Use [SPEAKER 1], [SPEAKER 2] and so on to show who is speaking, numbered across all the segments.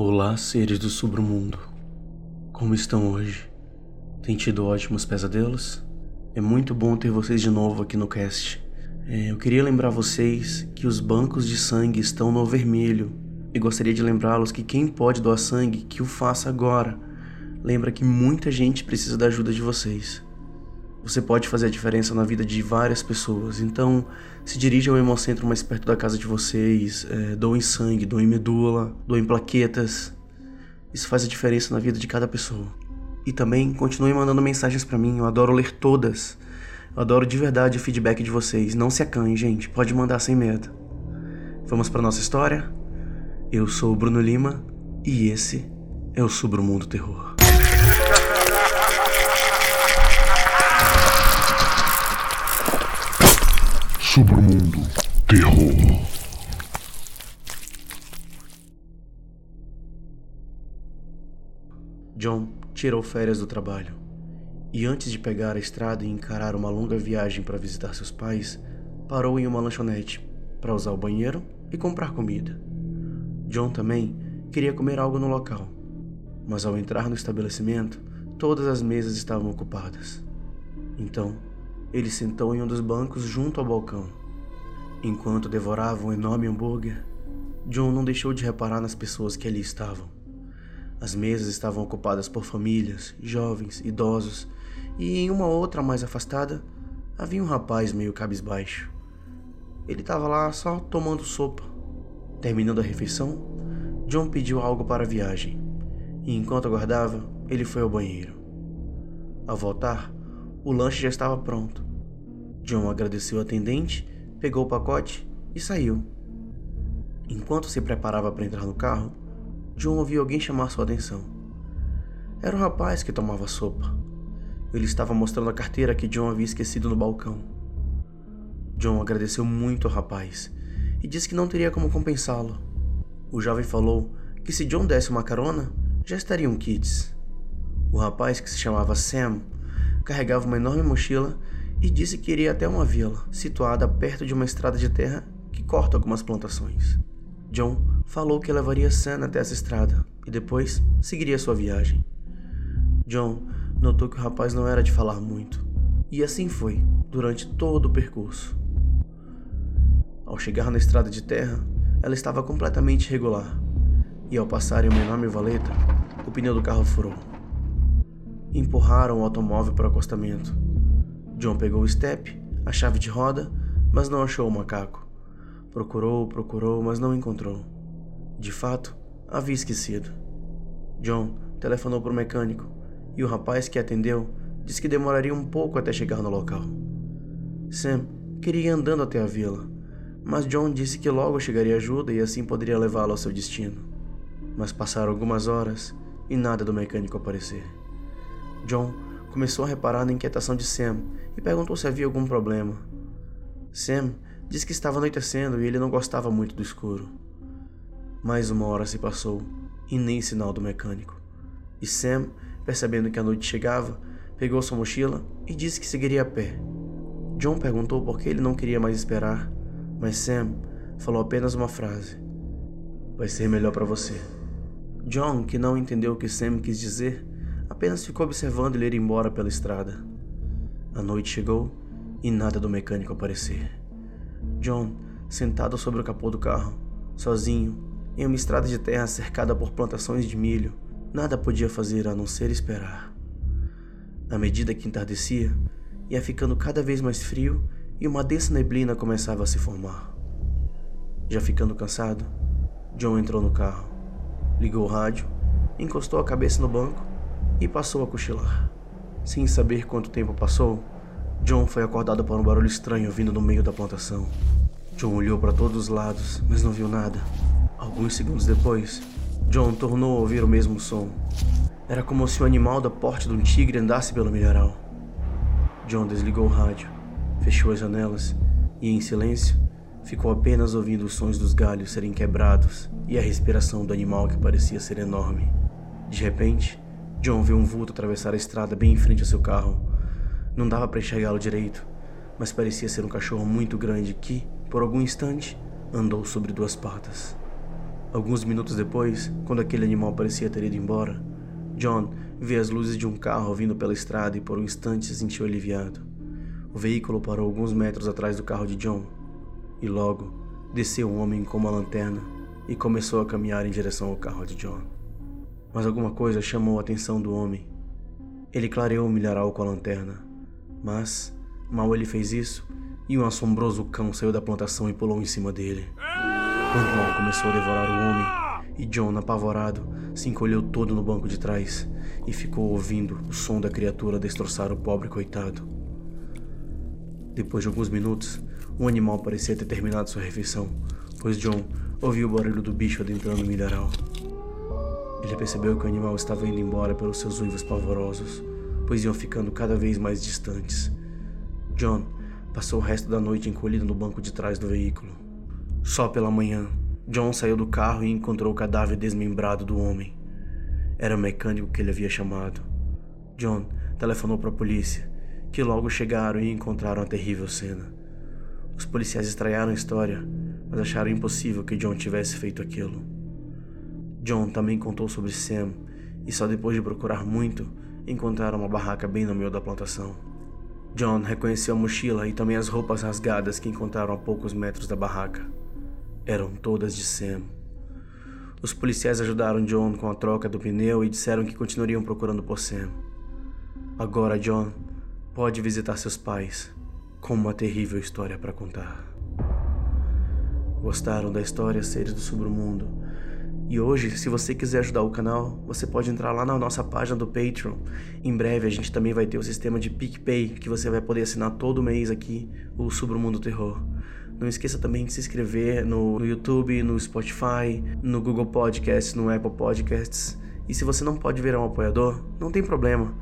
[SPEAKER 1] Olá, seres do submundo. Como estão hoje? Tem tido ótimos pesadelos? É muito bom ter vocês de novo aqui no cast. É, eu queria lembrar vocês que os bancos de sangue estão no vermelho e gostaria de lembrá-los que quem pode doar sangue, que o faça agora. Lembra que muita gente precisa da ajuda de vocês. Você pode fazer a diferença na vida de várias pessoas. Então, se dirija ao Hemocentro mais perto da casa de vocês, é, doem sangue, doem medula, doem plaquetas. Isso faz a diferença na vida de cada pessoa. E também continue mandando mensagens para mim, eu adoro ler todas. Eu adoro de verdade o feedback de vocês. Não se acanhe, gente, pode mandar sem medo. Vamos para nossa história? Eu sou o Bruno Lima e esse é o Submundo Terror.
[SPEAKER 2] Submundo Terror.
[SPEAKER 1] John tirou férias do trabalho e, antes de pegar a estrada e encarar uma longa viagem para visitar seus pais, parou em uma lanchonete para usar o banheiro e comprar comida. John também queria comer algo no local, mas ao entrar no estabelecimento, todas as mesas estavam ocupadas. Então, ele sentou em um dos bancos junto ao balcão. Enquanto devorava um enorme hambúrguer, John não deixou de reparar nas pessoas que ali estavam. As mesas estavam ocupadas por famílias, jovens, idosos, e em uma outra mais afastada havia um rapaz meio cabisbaixo. Ele estava lá só tomando sopa. Terminando a refeição, John pediu algo para a viagem, e enquanto aguardava, ele foi ao banheiro. Ao voltar, o lanche já estava pronto. John agradeceu ao atendente, pegou o pacote e saiu. Enquanto se preparava para entrar no carro, John ouviu alguém chamar sua atenção. Era o rapaz que tomava sopa. Ele estava mostrando a carteira que John havia esquecido no balcão. John agradeceu muito ao rapaz e disse que não teria como compensá-lo. O jovem falou que se John desse uma carona, já estariam kits. O rapaz, que se chamava Sam, carregava uma enorme mochila e disse que iria até uma vila, situada perto de uma estrada de terra que corta algumas plantações. John falou que levaria Sam até essa estrada e depois seguiria sua viagem. John notou que o rapaz não era de falar muito, e assim foi durante todo o percurso. Ao chegar na estrada de terra, ela estava completamente irregular, e ao passar em uma enorme valeta, o pneu do carro furou empurraram o automóvel para o acostamento. John pegou o step, a chave de roda, mas não achou o macaco. Procurou, procurou, mas não encontrou. De fato, havia esquecido. John telefonou para o mecânico e o rapaz que atendeu disse que demoraria um pouco até chegar no local. Sam queria ir andando até a vila, mas John disse que logo chegaria ajuda e assim poderia levá-lo ao seu destino. Mas passaram algumas horas e nada do mecânico aparecer. John começou a reparar na inquietação de Sam e perguntou se havia algum problema. Sam disse que estava anoitecendo e ele não gostava muito do escuro. Mais uma hora se passou e nem sinal do mecânico. E Sam, percebendo que a noite chegava, pegou sua mochila e disse que seguiria a pé. John perguntou por que ele não queria mais esperar, mas Sam falou apenas uma frase: Vai ser melhor para você. John, que não entendeu o que Sam quis dizer, Apenas ficou observando ele ir embora pela estrada. A noite chegou e nada do mecânico aparecer. John, sentado sobre o capô do carro, sozinho, em uma estrada de terra cercada por plantações de milho, nada podia fazer a não ser esperar. À medida que entardecia, ia ficando cada vez mais frio e uma densa neblina começava a se formar. Já ficando cansado, John entrou no carro, ligou o rádio, encostou a cabeça no banco e passou a cochilar. Sem saber quanto tempo passou, John foi acordado por um barulho estranho vindo do meio da plantação. John olhou para todos os lados, mas não viu nada. Alguns segundos depois, John tornou a ouvir o mesmo som. Era como se um animal da porte de um tigre andasse pelo milharal. John desligou o rádio, fechou as janelas e, em silêncio, ficou apenas ouvindo os sons dos galhos serem quebrados e a respiração do animal que parecia ser enorme. De repente, John viu um vulto atravessar a estrada bem em frente ao seu carro. Não dava para enxergá-lo direito, mas parecia ser um cachorro muito grande que, por algum instante, andou sobre duas patas. Alguns minutos depois, quando aquele animal parecia ter ido embora, John vê as luzes de um carro vindo pela estrada e por um instante se sentiu aliviado. O veículo parou alguns metros atrás do carro de John e logo desceu um homem com uma lanterna e começou a caminhar em direção ao carro de John. Mas alguma coisa chamou a atenção do homem. Ele clareou o milharal com a lanterna, mas, mal ele fez isso, e um assombroso cão saiu da plantação e pulou em cima dele. O animal começou a devorar o homem, e John, apavorado, se encolheu todo no banco de trás e ficou ouvindo o som da criatura destroçar o pobre coitado. Depois de alguns minutos, o animal parecia ter terminado sua refeição, pois John ouviu o barulho do bicho adentrando o milharal. Ele percebeu que o animal estava indo embora pelos seus uivos pavorosos, pois iam ficando cada vez mais distantes. John passou o resto da noite encolhido no banco de trás do veículo. Só pela manhã, John saiu do carro e encontrou o cadáver desmembrado do homem. Era o mecânico que ele havia chamado. John telefonou para a polícia, que logo chegaram e encontraram a terrível cena. Os policiais estranharam a história, mas acharam impossível que John tivesse feito aquilo. John também contou sobre Sam, e só depois de procurar muito, encontraram uma barraca bem no meio da plantação. John reconheceu a mochila e também as roupas rasgadas que encontraram a poucos metros da barraca. Eram todas de Sam. Os policiais ajudaram John com a troca do pneu e disseram que continuariam procurando por Sam. Agora John pode visitar seus pais com uma terrível história para contar. Gostaram da história Seres do Submundo? E hoje, se você quiser ajudar o canal, você pode entrar lá na nossa página do Patreon. Em breve a gente também vai ter o sistema de PicPay, que você vai poder assinar todo mês aqui o Submundo Terror. Não esqueça também de se inscrever no, no YouTube, no Spotify, no Google Podcasts, no Apple Podcasts. E se você não pode virar um apoiador, não tem problema.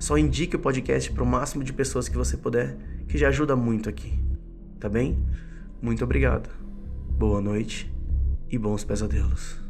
[SPEAKER 1] Só indique o podcast para o máximo de pessoas que você puder que já ajuda muito aqui. Tá bem? Muito obrigado. Boa noite e bons pesadelos.